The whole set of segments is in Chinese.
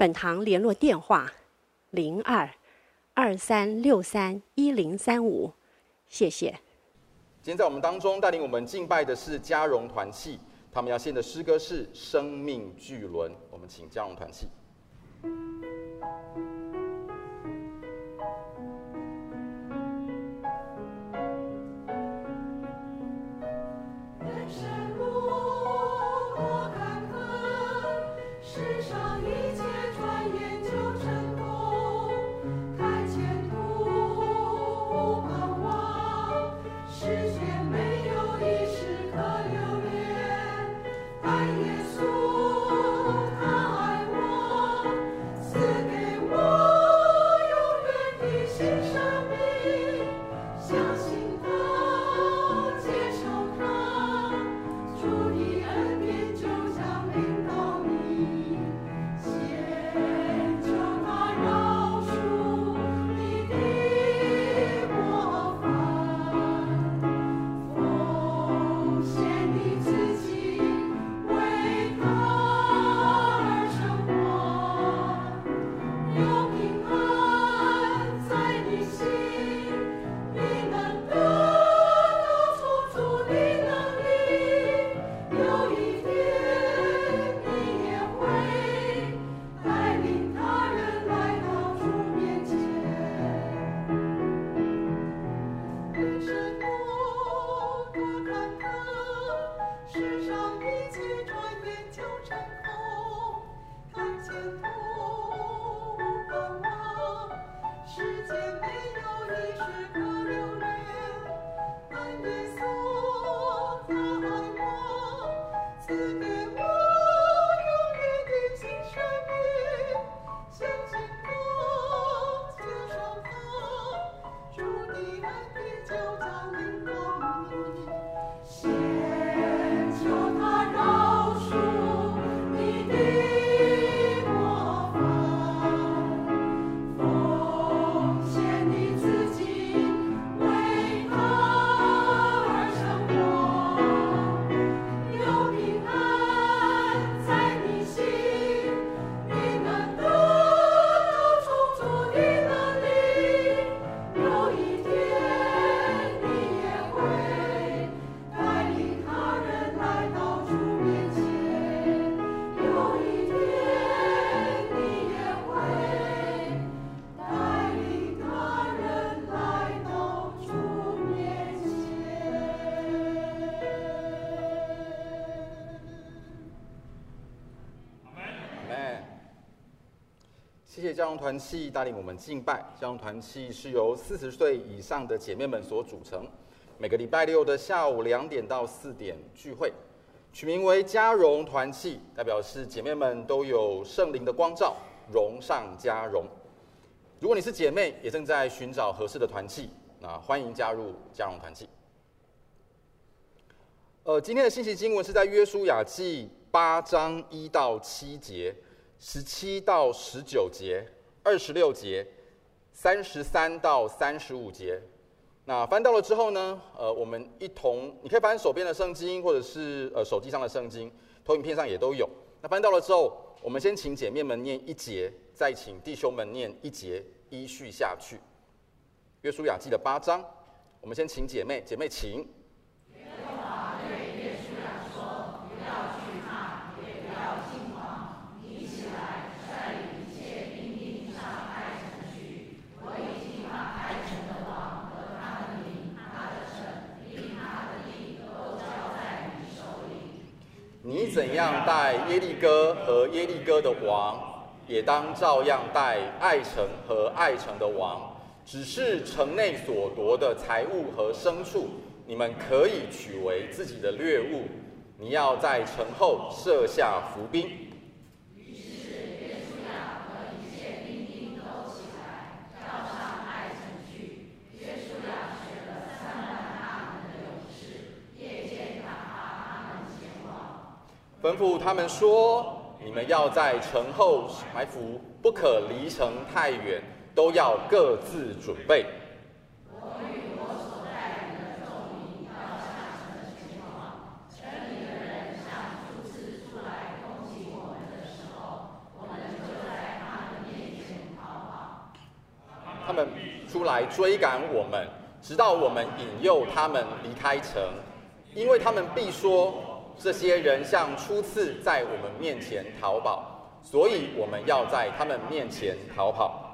本堂联络电话：零二二三六三一零三五，谢谢。今天在我们当中带领我们敬拜的是嘉荣团契，他们要献的诗歌是《生命巨轮》，我们请嘉荣团契。佳荣团契带领我们敬拜。佳荣团契是由四十岁以上的姐妹们所组成，每个礼拜六的下午两点到四点聚会，取名为佳荣团契，代表是姐妹们都有圣灵的光照，荣上加荣。如果你是姐妹，也正在寻找合适的团契，那欢迎加入佳荣团契。呃，今天的信息经文是在约书亚记八章一到七节。十七到十九节，二十六节，三十三到三十五节。那翻到了之后呢？呃，我们一同，你可以翻手边的圣经，或者是呃手机上的圣经，投影片上也都有。那翻到了之后，我们先请姐妹们念一节，再请弟兄们念一节，依序下去。约书亚记的八章，我们先请姐妹，姐妹请。你怎样带耶利哥和耶利哥的王，也当照样带爱城和爱城的王。只是城内所夺的财物和牲畜，你们可以取为自己的掠物。你要在城后设下伏兵。于是约书亚和一切吩咐他们说：“你们要在城后埋伏，不可离城太远，都要各自准备。”他们出来追赶我们，直到我们引诱他们离开城，因为他们必说，这些人像初次在我们面前逃跑，所以我们要在他们面前逃跑。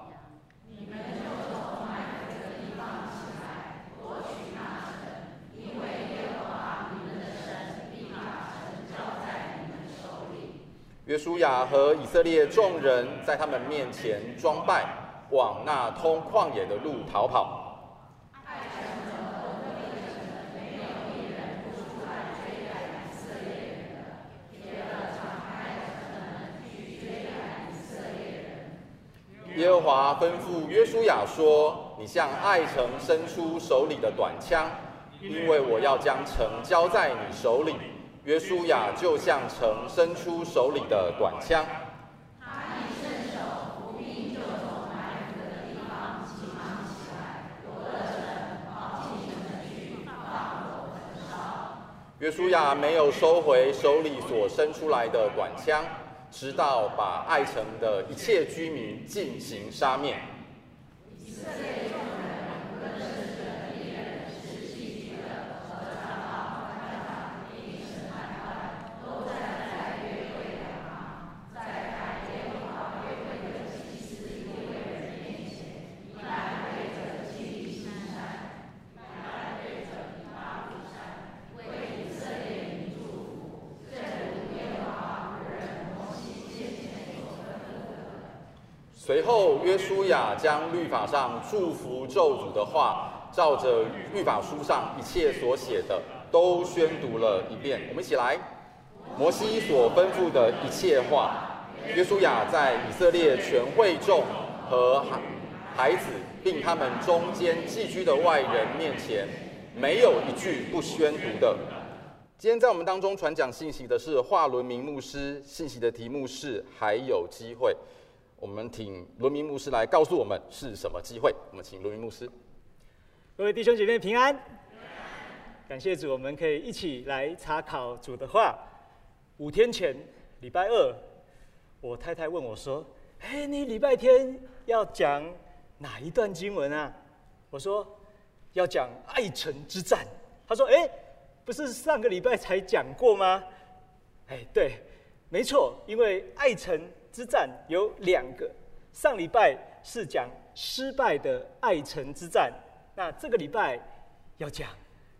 约书亚和以色列众人在他们面前装败，往那通旷野的路逃跑。耶和他吩咐约书亚说：“你向爱城伸出手里的短枪，因为我要将城交在你手里。”约书亚就向城伸出手里的短枪。他一伸手，伏兵就从埋伏的地方急忙起来，夺了城，跑进城去，放火焚烧。约书亚没有收回手里所伸出来的短枪。直到把爱城的一切居民进行杀灭后，约书亚将律法上祝福咒诅的话，照着律法书上一切所写的，都宣读了一遍。我们一起来，摩西所吩咐的一切话，约书亚在以色列全会众和孩子，并他们中间寄居的外人面前，没有一句不宣读的。今天在我们当中传讲信息的是华伦明牧师，信息的题目是还有机会。我们请罗明牧师来告诉我们是什么机会。我们请罗明牧师。各位弟兄姐妹平安。感谢主，我们可以一起来查考主的话。五天前，礼拜二，我太太问我说：“哎，你礼拜天要讲哪一段经文啊？”我说：“要讲爱城之战。”她说：“哎，不是上个礼拜才讲过吗？”哎，对，没错，因为爱城。之战有两个，上礼拜是讲失败的爱城之战，那这个礼拜要讲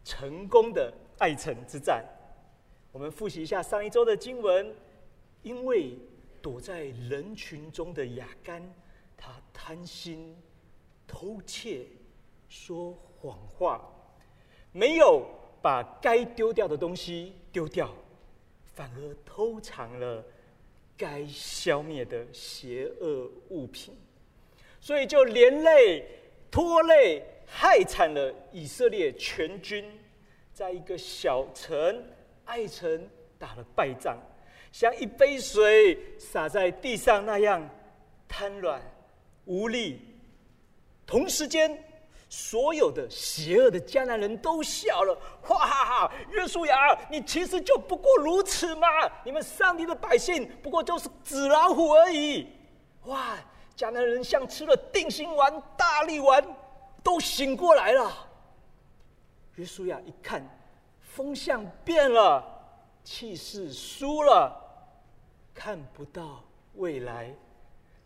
成功的爱城之战。我们复习一下上一周的经文，因为躲在人群中的亚干，他贪心、偷窃、说谎话，没有把该丢掉的东西丢掉，反而偷藏了。该消灭的邪恶物品，所以就连累、拖累、害惨了以色列全军，在一个小城爱城打了败仗，像一杯水洒在地上那样瘫软无力。同时间。所有的邪恶的迦南人都笑了，哈哈哈！约书亚，你其实就不过如此嘛！你们上帝的百姓不过就是纸老虎而已。哇！迦南人像吃了定心丸、大力丸，都醒过来了。约书亚一看，风向变了，气势输了，看不到未来，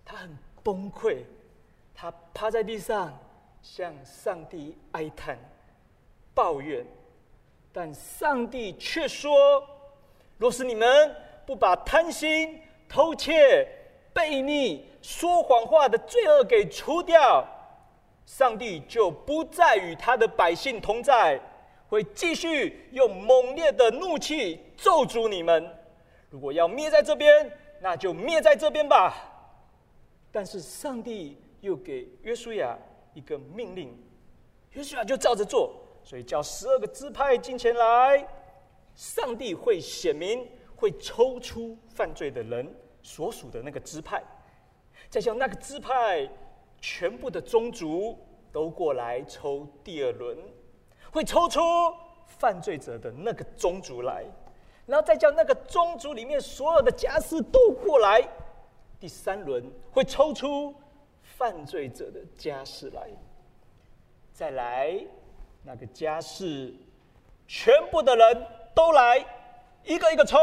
他很崩溃，他趴在地上。向上帝哀叹、抱怨，但上帝却说：“若是你们不把贪心、偷窃、悖逆、说谎话的罪恶给除掉，上帝就不再与他的百姓同在，会继续用猛烈的怒气咒诅你们。如果要灭在这边，那就灭在这边吧。”但是上帝又给约书亚。一个命令，约书亚就照着做，所以叫十二个支派进前来。上帝会显明，会抽出犯罪的人所属的那个支派，再叫那个支派全部的宗族都过来抽第二轮，会抽出犯罪者的那个宗族来，然后再叫那个宗族里面所有的家室都过来，第三轮会抽出犯罪者的家室来，再来那个家室全部的人都来，一个一个抽。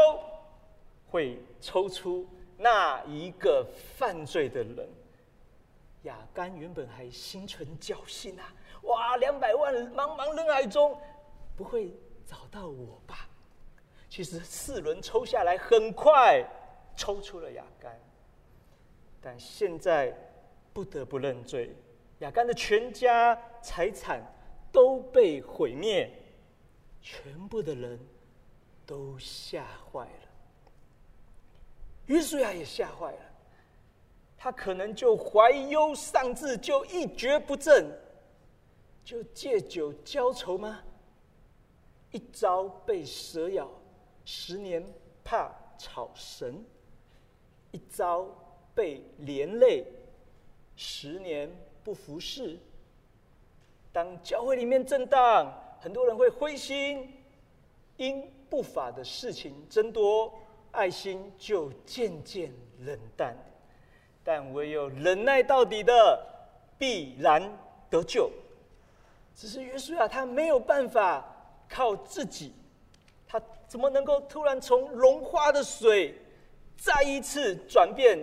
会抽出那一个犯罪的人。亚干原本还心存侥幸啊，哇，两百万茫茫人海中不会找到我吧？其实四轮抽下来，很快抽出了亚干。但现在不得不认罪，亚干的全家财产都被毁灭，全部的人都吓坏了。约书亚也吓坏了，他可能就怀忧丧志，就一蹶不振，就借酒浇愁吗？一朝被蛇咬，十年怕草绳；一朝被连累，十年不服侍。当教会里面震荡，很多人会灰心，因不法的事情增多。爱心就渐渐冷淡，但唯有忍耐到底的，必然得救。只是约书亚他没有办法靠自己，他怎么能够突然从融化的水，再一次转变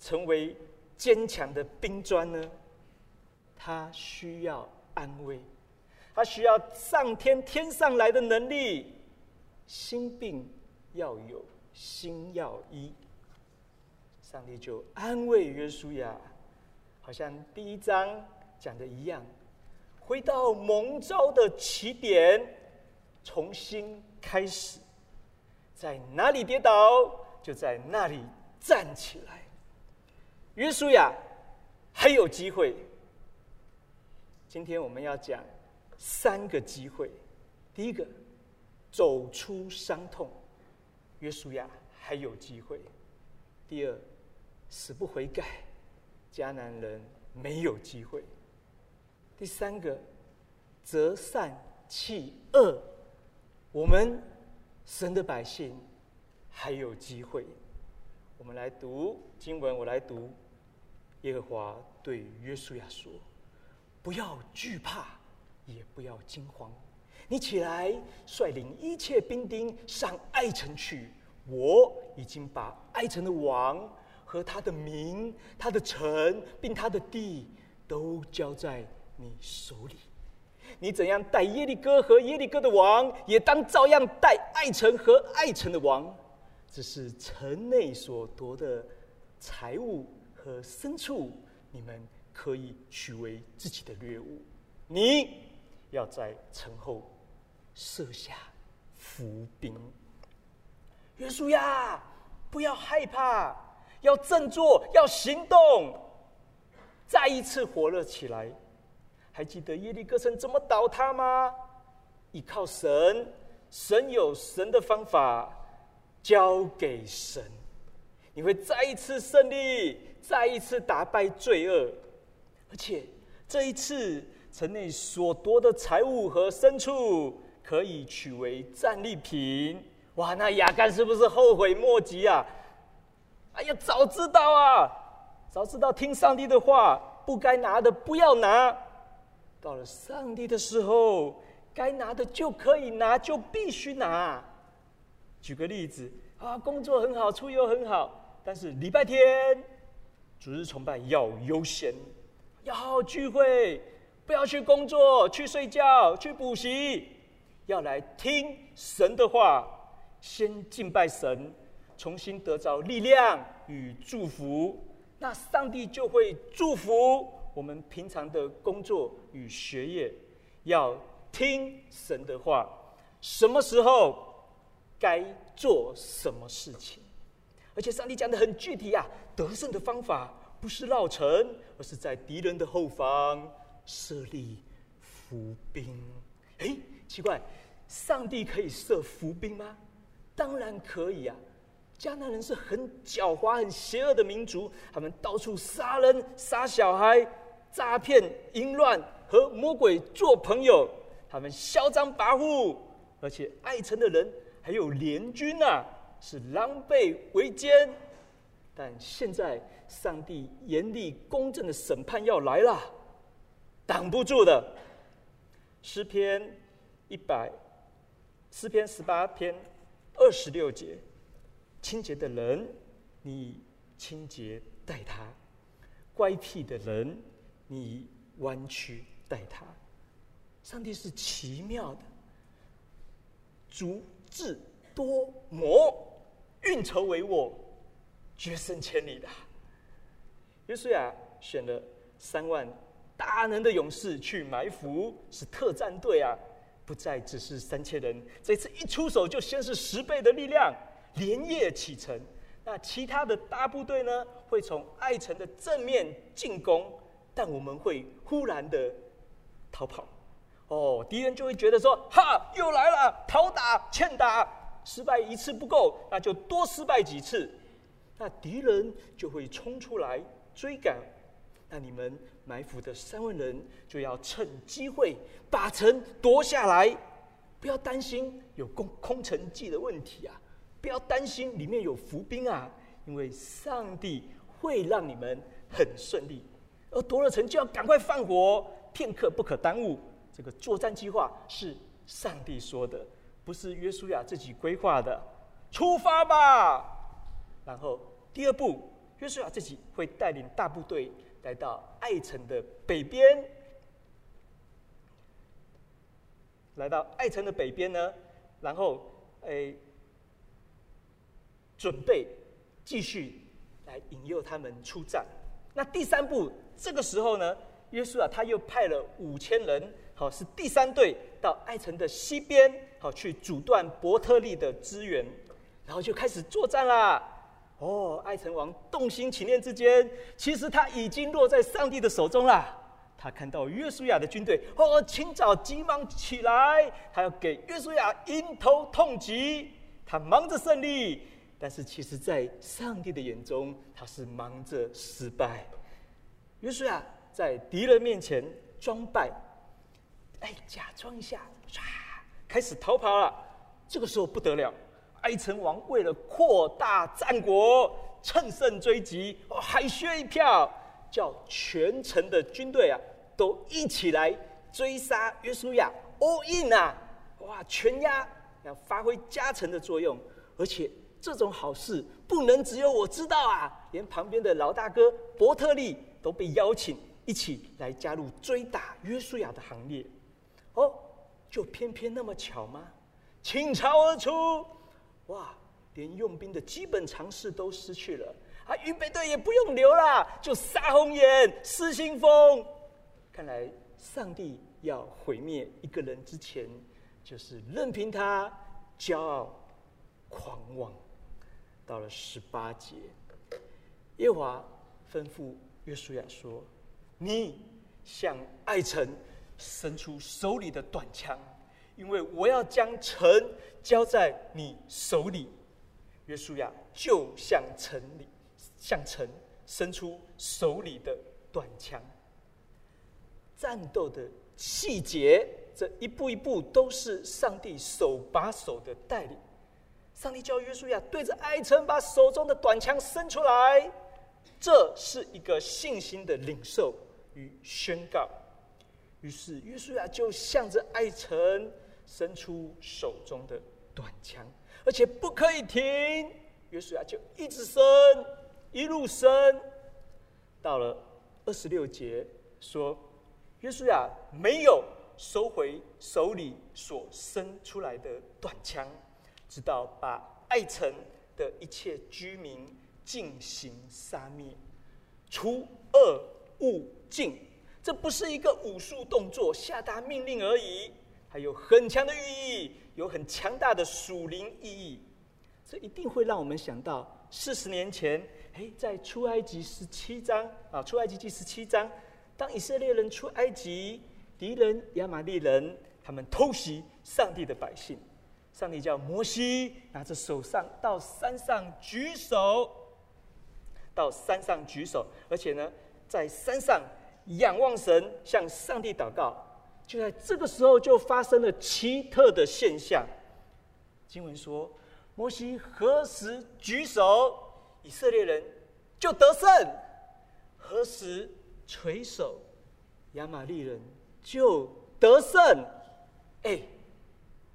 成为坚强的冰砖呢？他需要安慰，他需要上天天上来的能力，心病要有。心药医，上帝就安慰约书亚，好像第一章讲的一样，回到蒙召的起点，重新开始，在哪里跌倒，就在那里站起来。约书亚还有机会。今天我们要讲三个机会，第一个，走出伤痛。约书亚还有机会。第二，死不悔改，迦南人没有机会。第三个，择善弃恶，我们神的百姓还有机会。我们来读经文，我来读。耶和华对约书亚说：“不要惧怕，也不要惊慌。”你起来，率领一切兵丁上艾城去。我已经把艾城的王和他的民、他的城并他的地都交在你手里。你怎样带耶利哥和耶利哥的王，也当照样带艾城和艾城的王。只是城内所夺的财物和牲畜，你们可以取为自己的掠物。你要在城后。设下伏兵，约书亚，不要害怕，要振作，要行动，再一次火热起来。还记得耶利哥城怎么倒塌吗？依靠神，神有神的方法，交给神，你会再一次胜利，再一次打败罪恶，而且这一次城内所夺的财物和牲畜。可以取为战利品，哇！那亚干是不是后悔莫及啊？哎呀，早知道啊，早知道听上帝的话，不该拿的不要拿。到了上帝的时候，该拿的就可以拿，就必须拿。举个例子啊，工作很好，出游很好，但是礼拜天主日崇拜要优先，要好好聚会，不要去工作，去睡觉，去补习。要来听神的话，先敬拜神，重新得着力量与祝福，那上帝就会祝福我们平常的工作与学业。要听神的话，什么时候该做什么事情，而且上帝讲得很具体啊，得胜的方法不是绕城，而是在敌人的后方设立伏兵。诶。奇怪，上帝可以设伏兵吗？当然可以啊。迦南人是很狡猾、很邪恶的民族，他们到处杀人、杀小孩、诈骗、淫乱，和魔鬼做朋友。他们嚣张跋扈，而且爱城的人还有联军呐、啊，是狼狈为奸。但现在上帝严厉公正的审判要来了，挡不住的。诗篇一百，诗篇十八篇二十六节，清洁的人，你清洁待他；乖僻的人，你弯曲待他。上帝是奇妙的，足智多谋，运筹帷幄，决胜千里的。约书亚选了三万大能的勇士去埋伏，是特战队啊，不再只是三千人。这次一出手就先是十倍的力量，连夜启程。那其他的大部队呢，会从爱城的正面进攻，但我们会忽然的逃跑。哦，敌人就会觉得说：“哈，又来了，讨打、欠打，失败一次不够，那就多失败几次。”那敌人就会冲出来追赶，那你们埋伏的三万人就要趁机会把城夺下来。不要担心有攻空城计的问题啊，不要担心里面有伏兵啊，因为上帝会让你们很顺利。而夺了城就要赶快放火，片刻不可耽误。这个作战计划是上帝说的，不是约书亚自己规划的。出发吧！然后第二步，约书亚自己会带领大部队来到爱城的北边。来到爱城的北边呢，然后诶，准备继续来引诱他们出战。那第三步，这个时候呢，约书亚他又派了五千人。好，是第三队到爱城的西边，好去阻断伯特利的支援，然后就开始作战啦。哦，爱城王动心起念之间，其实他已经落在上帝的手中了。他看到约书亚的军队，哦，清早急忙起来，他要给约书亚迎头痛击。他忙着胜利，但是其实在上帝的眼中，他是忙着失败。约书亚在敌人面前装败。哎，假装一下，唰，开始逃跑了。这个时候不得了，埃城王为了扩大战果，乘胜追击，哦，海削一票，叫全城的军队啊，都一起来追杀约书亚。all in 啊，哇，全压，要发挥加成的作用。而且这种好事不能只有我知道啊，连旁边的老大哥伯特利都被邀请一起来加入追打约书亚的行列。哦，就偏偏那么巧吗？倾巢而出，哇！连用兵的基本常识都失去了啊！预备队也不用留了，就杀红眼、失心疯。看来上帝要毁灭一个人之前，就是任凭他骄傲、狂妄。到了十八节，耶华吩咐约书亚说：“你向爱城。”伸出手里的短枪，因为我要将城交在你手里。约书亚就向城里，向城伸出手里的短枪。战斗的细节，这一步一步都是上帝手把手的带领。上帝叫约书亚对着爱城把手中的短枪伸出来，这是一个信心的领受与宣告。于是约书亚就向着爱城伸出手中的短枪，而且不可以停。约书亚就一直伸，一路伸，到了二十六节说，约书亚没有收回手里所伸出来的短枪，直到把爱城的一切居民进行杀灭，除恶务尽。这不是一个武术动作，下达命令而已，还有很强的寓意，有很强大的属灵意义。这一定会让我们想到四十年前，哎，在出埃及十七章啊，出埃及记十七章，当以色列人出埃及，敌人亚玛力人他们偷袭上帝的百姓，上帝叫摩西拿着手上到山上举手，到山上举手，而且呢，在山上仰望神，向上帝祷告。就在这个时候，就发生了奇特的现象。经文说，摩西何时举手，以色列人就得胜；何时垂手，亚玛利人就得胜。哎，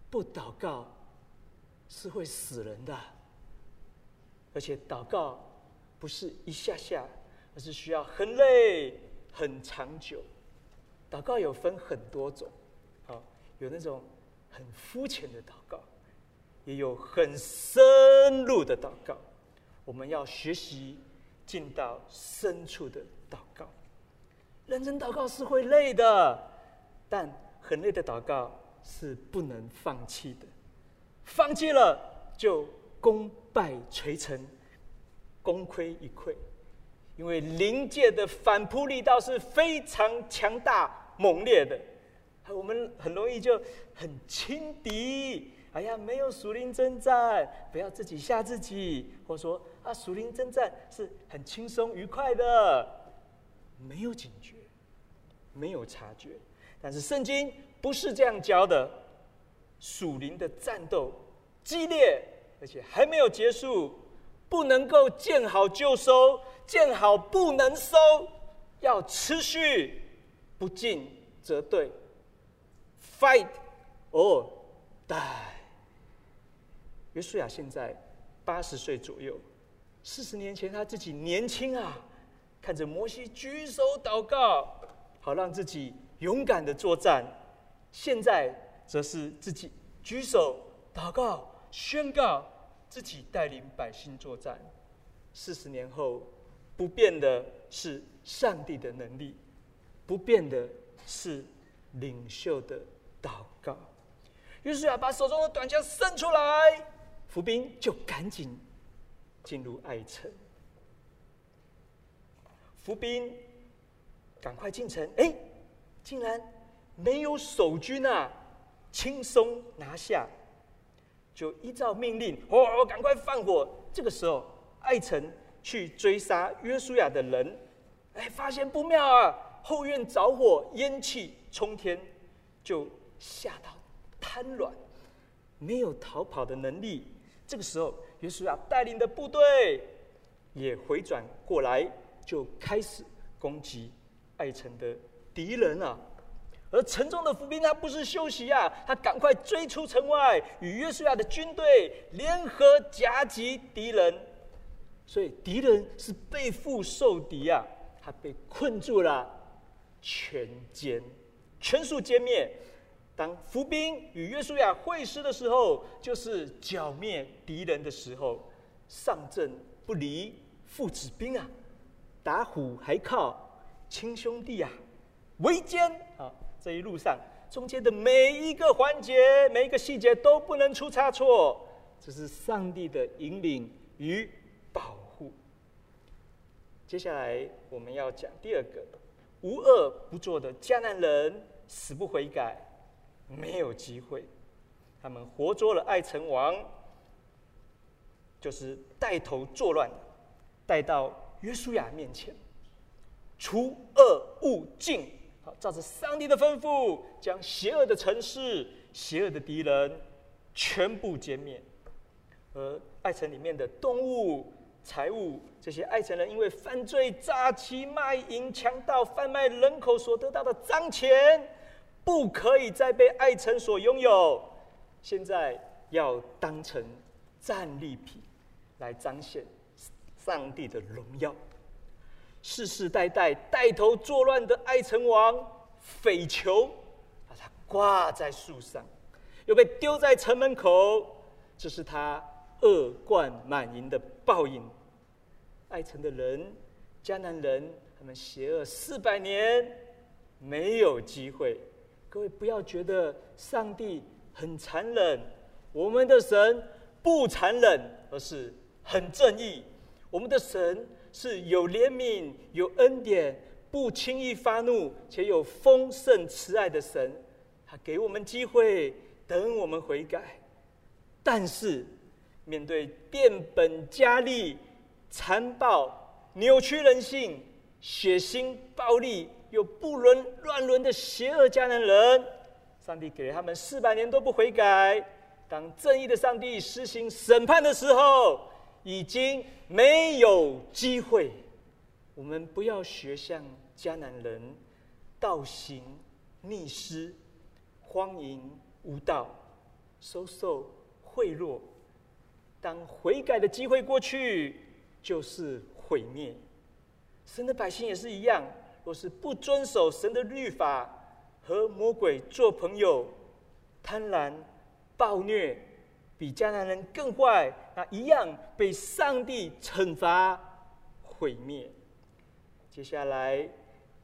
不祷告是会死人的，而且祷告不是一下下，而是需要很累、很长久。祷告有分很多种，好，有那种很肤浅的祷告，也有很深入的祷告。我们要学习进到深处的祷告。认真祷告是会累的，但很累的祷告。是不能放弃的，放弃了就功败垂成，功亏一篑。因为灵界的反扑力道是非常强大猛烈的，我们很容易就很轻敌。哎呀，没有属灵征战，不要自己吓自己，或说啊，属灵征战是很轻松愉快的，没有警觉，没有察觉。但是圣经。不是这样教的，属灵的战斗激烈，而且还没有结束，不能够见好就收，见好不能收，要持续，不进则退，fight or die。约书亚现在八十岁左右，四十年前他自己年轻啊，看着摩西举手祷告，好让自己勇敢的作战。现在则是自己举手祷告，宣告自己带领百姓作战。四十年后，不变的是上帝的能力，不变的是领袖的祷告。于是啊把手中的短枪伸出来，伏兵就赶紧进入爱城。伏兵赶快进城，哎，竟然。没有守军啊，轻松拿下，就依照命令，哦，赶快放火。这个时候，爱城去追杀约书亚的人，哎，发现不妙啊，后院着火，烟气冲天，就吓到瘫软，没有逃跑的能力。这个时候，约书亚带领的部队也回转过来，就开始攻击爱城的敌人啊。而城中的伏兵他不是休息啊，他赶快追出城外，与约书亚的军队联合夹击敌人。所以敌人是背腹受敌啊，他被困住了，全歼，全数歼灭。当伏兵与约书亚会师的时候，就是剿灭敌人的时候。上阵不离父子兵啊，打虎还靠亲兄弟啊，围歼啊。这一路上，中间的每一个环节、每一个细节都不能出差错，这是上帝的引领与保护。接下来我们要讲第二个，无恶不作的迦南人死不悔改，没有机会。他们活捉了爱城王，就是带头作乱，带到约书亚面前，除恶务尽。好照着上帝的吩咐，将邪恶的城市、邪恶的敌人全部歼灭。而爱城里面的动物、财物，这些爱城人因为犯罪、诈欺、卖淫、强盗、贩卖人口所得到的脏钱，不可以再被爱城所拥有。现在要当成战利品，来彰显上帝的荣耀。世世代代带头作乱的爱城王匪囚，把他挂在树上，又被丢在城门口，这是他恶贯满盈的报应。爱城的人，迦南人，他们邪恶四百年，没有机会。各位不要觉得上帝很残忍，我们的神不残忍，而是很正义。我们的神。是有怜悯、有恩典、不轻易发怒，且有丰盛慈爱的神。他给我们机会，等我们悔改。但是面对变本加厉、残暴、扭曲人性、血腥、暴力又不伦乱伦的邪恶迦南人，上帝给了他们四百年都不悔改。当正义的上帝施行审判的时候，已经没有机会。我们不要学像迦南人，倒行逆施、荒淫无道、收受贿赂。当悔改的机会过去，就是毁灭。神的百姓也是一样，若是不遵守神的律法，和魔鬼做朋友，贪婪。暴虐比迦南人更坏，那一样被上帝惩罚毁灭。接下来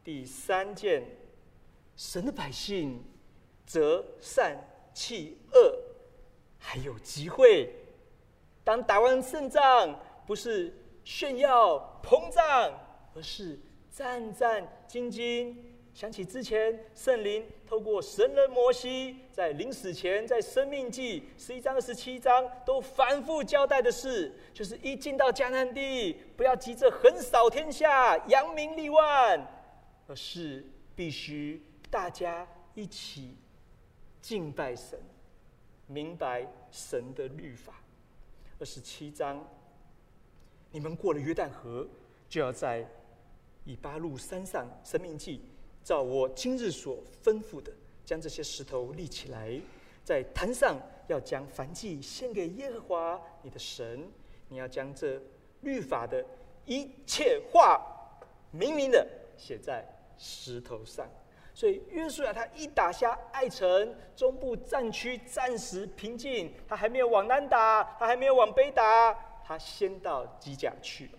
第三件，神的百姓择善弃恶，还有机会。当打完胜仗，不是炫耀膨胀，而是战战兢兢。想起之前圣灵透过神人摩西在临死前，在生命记十一章二十七章都反复交代的事，就是一进到迦南地，不要急着横扫天下、扬名立万，而是必须大家一起敬拜神，明白神的律法。二十七章，你们过了约旦河，就要在以巴路山上，神命记。照我今日所吩咐的，将这些石头立起来，在坛上要将燔祭献给耶和华你的神。你要将这律法的一切话，明明的写在石头上。所以约书亚他一打下爱城中部战区，暂时平静。他还没有往南打，他还没有往北打，他先到基甲去，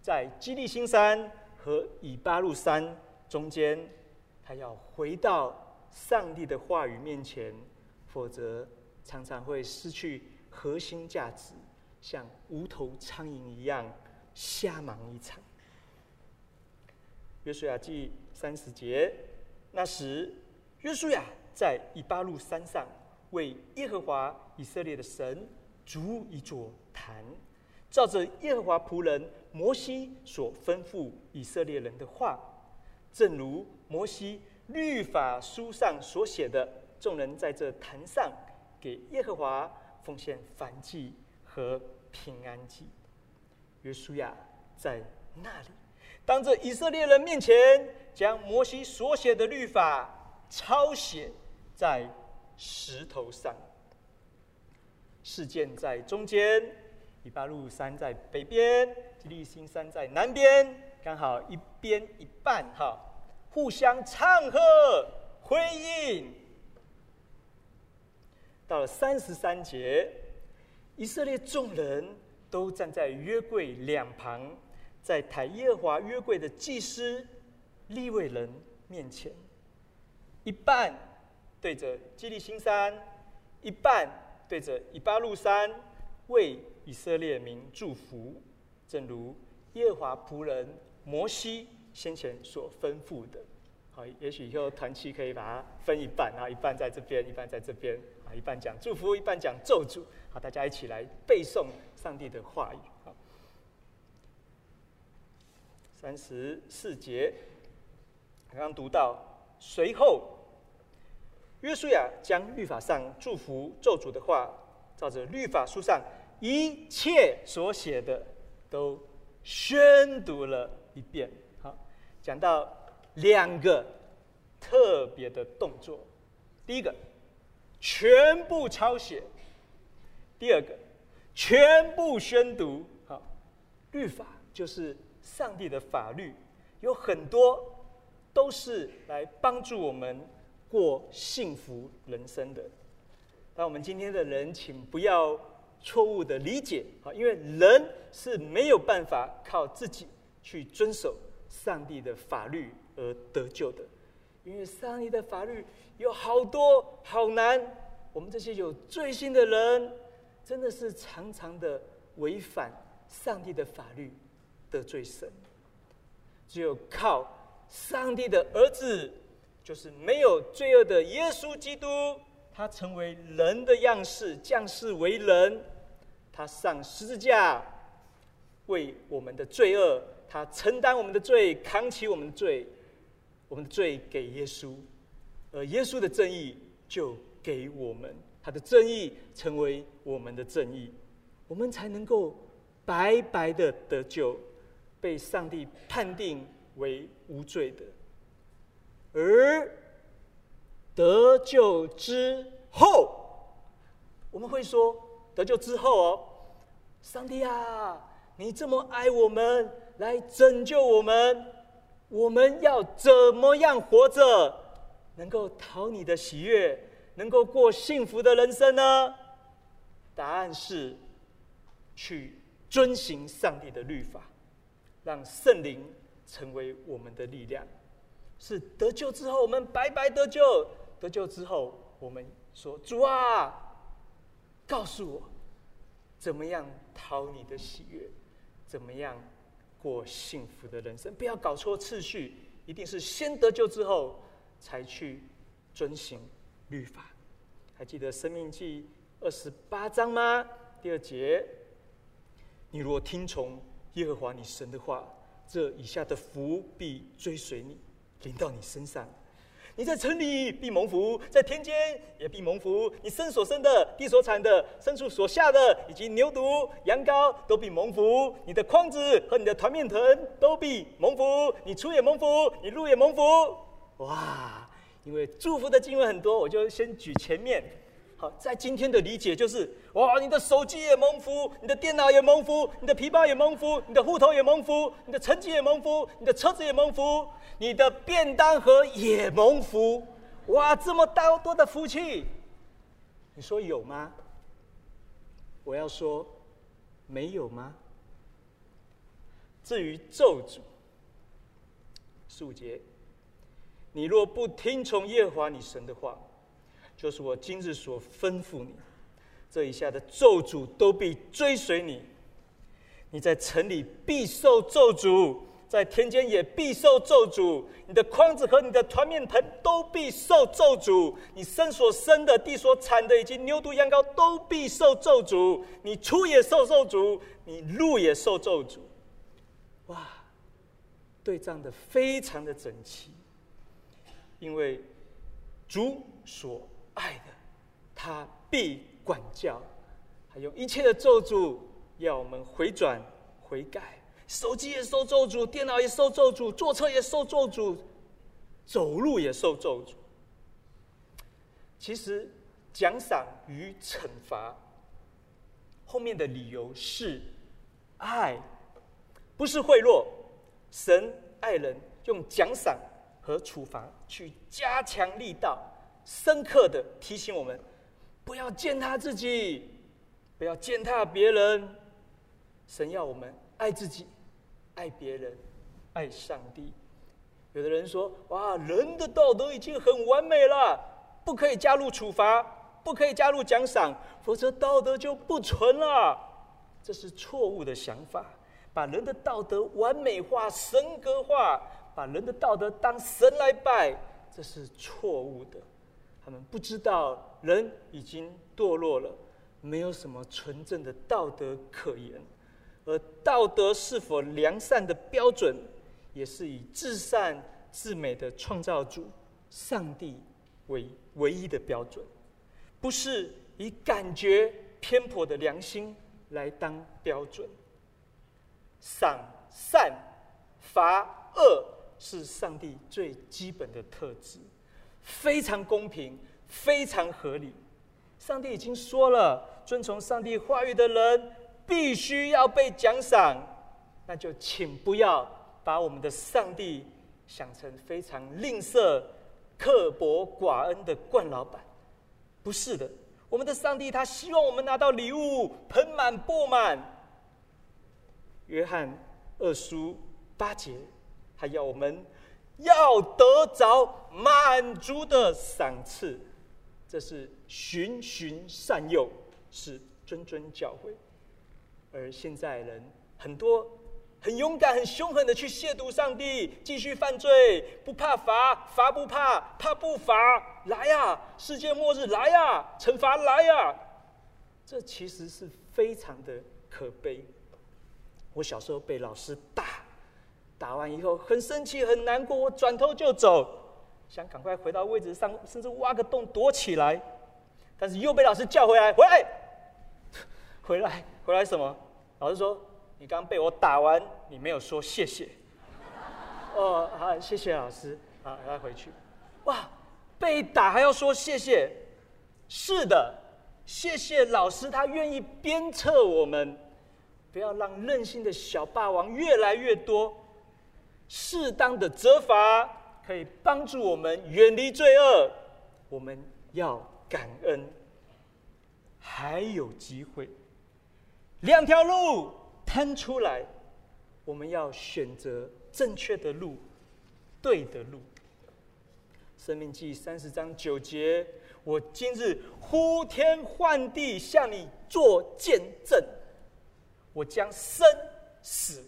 在基利心山和以巴路山中间。他要回到上帝的话语面前，否则常常会失去核心价值，像无头苍蝇一样瞎忙一场。约书亚记三十节，那时约书亚在以巴路山上为耶和华以色列的神筑一座坛，照着耶和华仆人摩西所吩咐以色列人的话。正如摩西律法书上所写的，众人在这坛上给耶和华奉献燔祭和平安祭。约书亚在那里，当着以色列人面前，将摩西所写的律法抄写在石头上。事件在中间，以巴路山在北边，基利新山在南边，刚好一边一半，哈。互相唱和回应。到了三十三节，以色列众人都站在约柜两旁，在抬耶和华约柜的祭司利未人面前，一半对着基利新山，一半对着以巴路山，为以色列民祝福，正如耶和华仆人摩西。先前所吩咐的，好，也许以后团契可以把它分一半啊，一半在这边，一半在这边，啊，一半讲祝福，一半讲咒诅，好，大家一起来背诵上帝的话语。好，三十四节，刚刚读到，随后，约书亚将律法上祝福咒诅的话，照着律法书上一切所写的，都宣读了一遍。好讲到两个特别的动作，第一个全部抄写，第二个全部宣读。好，律法就是上帝的法律，有很多都是来帮助我们过幸福人生的。那我们今天的人，请不要错误的理解，好，因为人是没有办法靠自己去遵守。上帝的法律而得救的，因为上帝的法律有好多好难，我们这些有罪心的人，真的是常常的违反上帝的法律，得罪神。只有靠上帝的儿子，就是没有罪恶的耶稣基督，他成为人的样式，降世为人，他上十字架，为我们的罪恶，他承担我们的罪，扛起我们的罪，我们的罪给耶稣，而耶稣的正义就给我们，他的正义成为我们的正义，我们才能够白白的得救，被上帝判定为无罪的，而得救之后，我们会说得救之后哦，上帝啊，你这么爱我们，来拯救我们，我们要怎么样活着，能够讨你的喜悦，能够过幸福的人生呢？答案是去遵行上帝的律法，让圣灵成为我们的力量。是得救之后，我们白白得救；得救之后，我们说：“主啊，告诉我，怎么样讨你的喜悦，怎么样过幸福的人生？不要搞错次序，一定是先得救之后，才去遵行律法。”还记得《生命记》二十八章吗？第二节：“你若听从耶和华你神的话，这以下的福必追随你。”临到你身上，你在城里必蒙福，在田间也必蒙福。你生所生的，地所产的，牲畜所下的，以及牛犊、羊羔都必蒙福。你的筐子和你的团面藤都必蒙福。你出也蒙福，你入也蒙福。哇！因为祝福的经文很多，我就先举前面。好，在今天的理解就是：哇，你的手机也蒙福，你的电脑也蒙福，你的皮包也蒙福，你的户头也蒙福，你的成绩也蒙福，你的车子也蒙福，你的便当盒也蒙福。哇，这么大多的福气，你说有吗？我要说，没有吗？至于咒诅，十五节，你若不听从耶和华你神的话。就是我今日所吩咐你，这以下的咒诅都必追随你。你在城里必受咒诅，在田间也必受咒诅。你的筐子和你的团面盆都必受咒诅。你生所生的、地所产的，以及牛犊羊羔都必受咒诅。你出也受咒诅，你入也受咒诅。哇，对仗的非常的整齐，因为主所。爱的，他必管教，还有一切的咒诅，要我们回转悔改。手机也受咒诅，电脑也受咒诅，坐车也受咒诅，走路也受咒诅。其实奖赏与惩罚后面的理由是爱，不是贿赂。神爱人，用奖赏和处罚去加强力道。深刻的提醒我们，不要践踏自己，不要践踏别人。神要我们爱自己，爱别人，爱上帝。有的人说：“哇，人的道德已经很完美了，不可以加入处罚，不可以加入奖赏，否则道德就不纯了。”这是错误的想法，把人的道德完美化、神格化，把人的道德当神来拜，这是错误的。他们不知道人已经堕落了，没有什么纯正的道德可言，而道德是否良善的标准，也是以至善至美的创造主上帝为唯一的标准，不是以感觉偏颇的良心来当标准。赏善罚恶是上帝最基本的特质。非常公平，非常合理。上帝已经说了，遵从上帝话语的人必须要被奖赏。那就请不要把我们的上帝想成非常吝啬、刻薄寡恩的冠老板。不是的，我们的上帝他希望我们拿到礼物，盆满钵满。约翰二书八节，还要我们。要得着满足的赏赐，这是循循善诱，是谆谆教诲。而现在人很多很勇敢、很凶狠的去亵渎上帝，继续犯罪，不怕罚，罚不怕，怕不罚，来呀！世界末日来呀！惩罚来呀！这其实是非常的可悲。我小时候被老师打，打完以后很生气、很难过，我转头就走，想赶快回到位置上，甚至挖个洞躲起来，但是又被老师叫回来，回来，回来，回来什么？老师说。你刚被我打完，你没有说谢谢。哦，好，谢谢老师。好，来回去。哇，被打还要说谢谢？是的，谢谢老师，他愿意鞭策我们，不要让任性的小霸王越来越多。适当的责罚可以帮助我们远离罪恶。我们要感恩，还有机会。两条路。摊出来，我们要选择正确的路，对的路。生命记三十章九节，我今日呼天唤地向你做见证，我将生死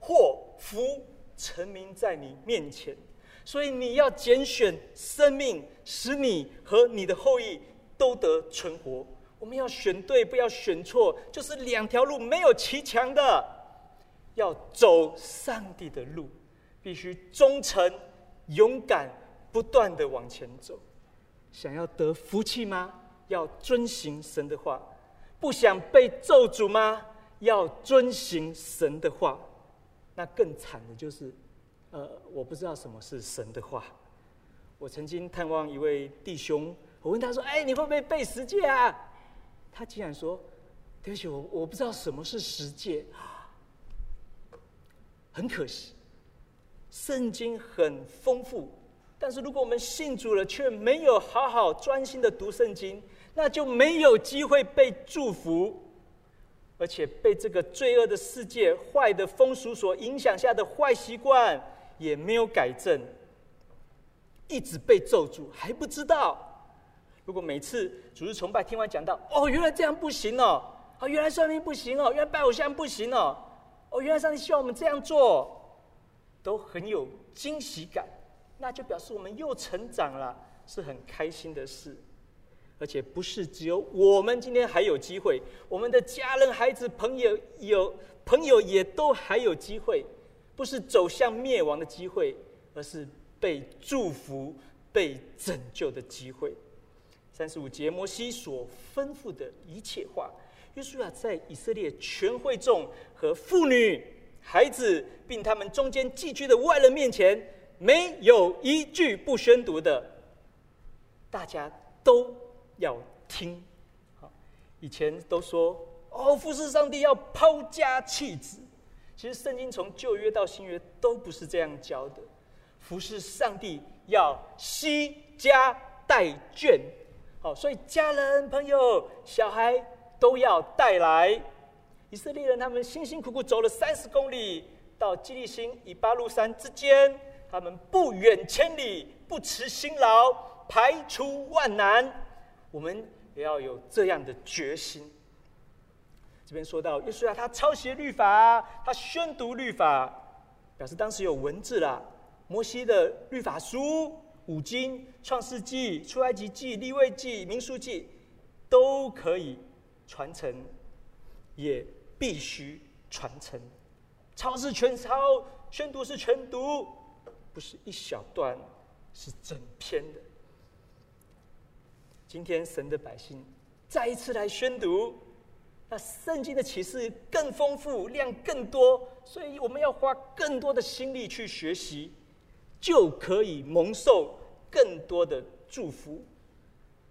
祸福成名在你面前，所以你要拣选生命，使你和你的后裔都得存活。我们要选对，不要选错，就是两条路，没有骑墙的。要走上帝的路，必须忠诚、勇敢，不断的往前走。想要得福气吗？要遵行神的话。不想被咒诅吗？要遵行神的话。那更惨的就是，呃，我不知道什么是神的话。我曾经探望一位弟兄，我问他说：“哎，你会不会背十诫啊？”他竟然说：“对不起，我我不知道什么是十诫。”很可惜，圣经很丰富，但是如果我们信主了，却没有好好专心的读圣经，那就没有机会被祝福，而且被这个罪恶的世界、坏的风俗所影响下的坏习惯也没有改正，一直被咒诅，还不知道。如果每次主日崇拜听完讲到，哦，原来这样不行哦，哦，原来算命不行哦，原来拜偶像不行哦，哦，原来上帝希望我们这样做，都很有惊喜感，那就表示我们又成长了，是很开心的事。而且不是只有我们今天还有机会，我们的家人、孩子、朋友有朋友也都还有机会，不是走向灭亡的机会，而是被祝福、被拯救的机会。三十五节，摩西所吩咐的一切话，约书亚在以色列全会众和妇女、孩子，并他们中间寄居的外人面前，没有一句不宣读的，大家都要听。好，以前都说哦，服侍上帝要抛家弃子，其实圣经从旧约到新约都不是这样教的。服侍上帝要惜家带眷。好，所以家人、朋友、小孩都要带来。以色列人他们辛辛苦苦走了三十公里，到基利心、以巴路山之间，他们不远千里，不辞辛劳，排除万难。我们也要有这样的决心。这边说到，约书亚他抄袭律法，他宣读律法，表示当时有文字了，摩西的律法书。五经、创世纪、出埃及记、立位记、民数记，都可以传承，也必须传承。抄是全抄，宣读是全读，不是一小段，是整篇的。今天神的百姓再一次来宣读，那圣经的启示更丰富，量更多，所以我们要花更多的心力去学习。就可以蒙受更多的祝福。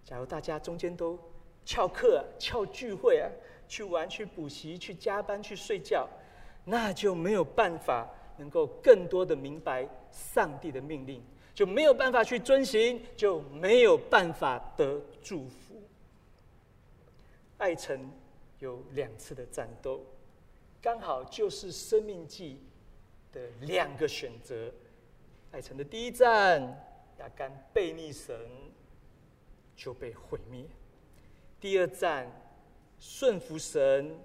假如大家中间都翘课啊、翘聚会啊、去玩、去补习、去加班、去睡觉，那就没有办法能够更多的明白上帝的命令，就没有办法去遵行，就没有办法得祝福。爱城有两次的战斗，刚好就是生命记的两个选择。爱城的第一战，亚干悖逆神，就被毁灭；第二战，顺服神，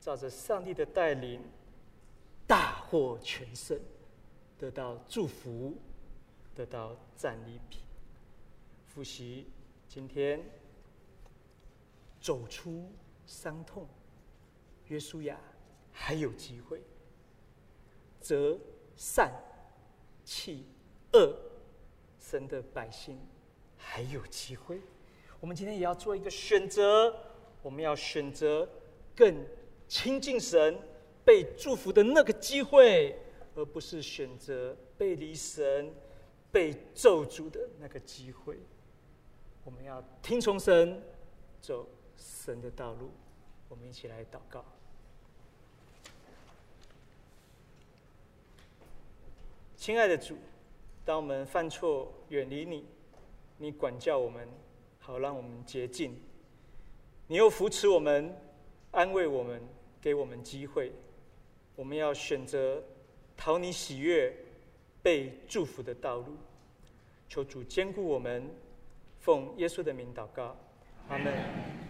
照着上帝的带领，大获全胜，得到祝福，得到战利品。复习今天走出伤痛，约书亚还有机会，择善弃恶，神的百姓还有机会。我们今天也要做一个选择，我们要选择更亲近神、被祝福的那个机会，而不是选择背离神、被咒诅的那个机会。我们要听从神，走神的道路。我们一起来祷告。亲爱的主，当我们犯错、远离你，你管教我们，好让我们洁净；你又扶持我们，安慰我们，给我们机会。我们要选择讨你喜悦、被祝福的道路。求主坚固我们。奉耶稣的名祷告，阿门。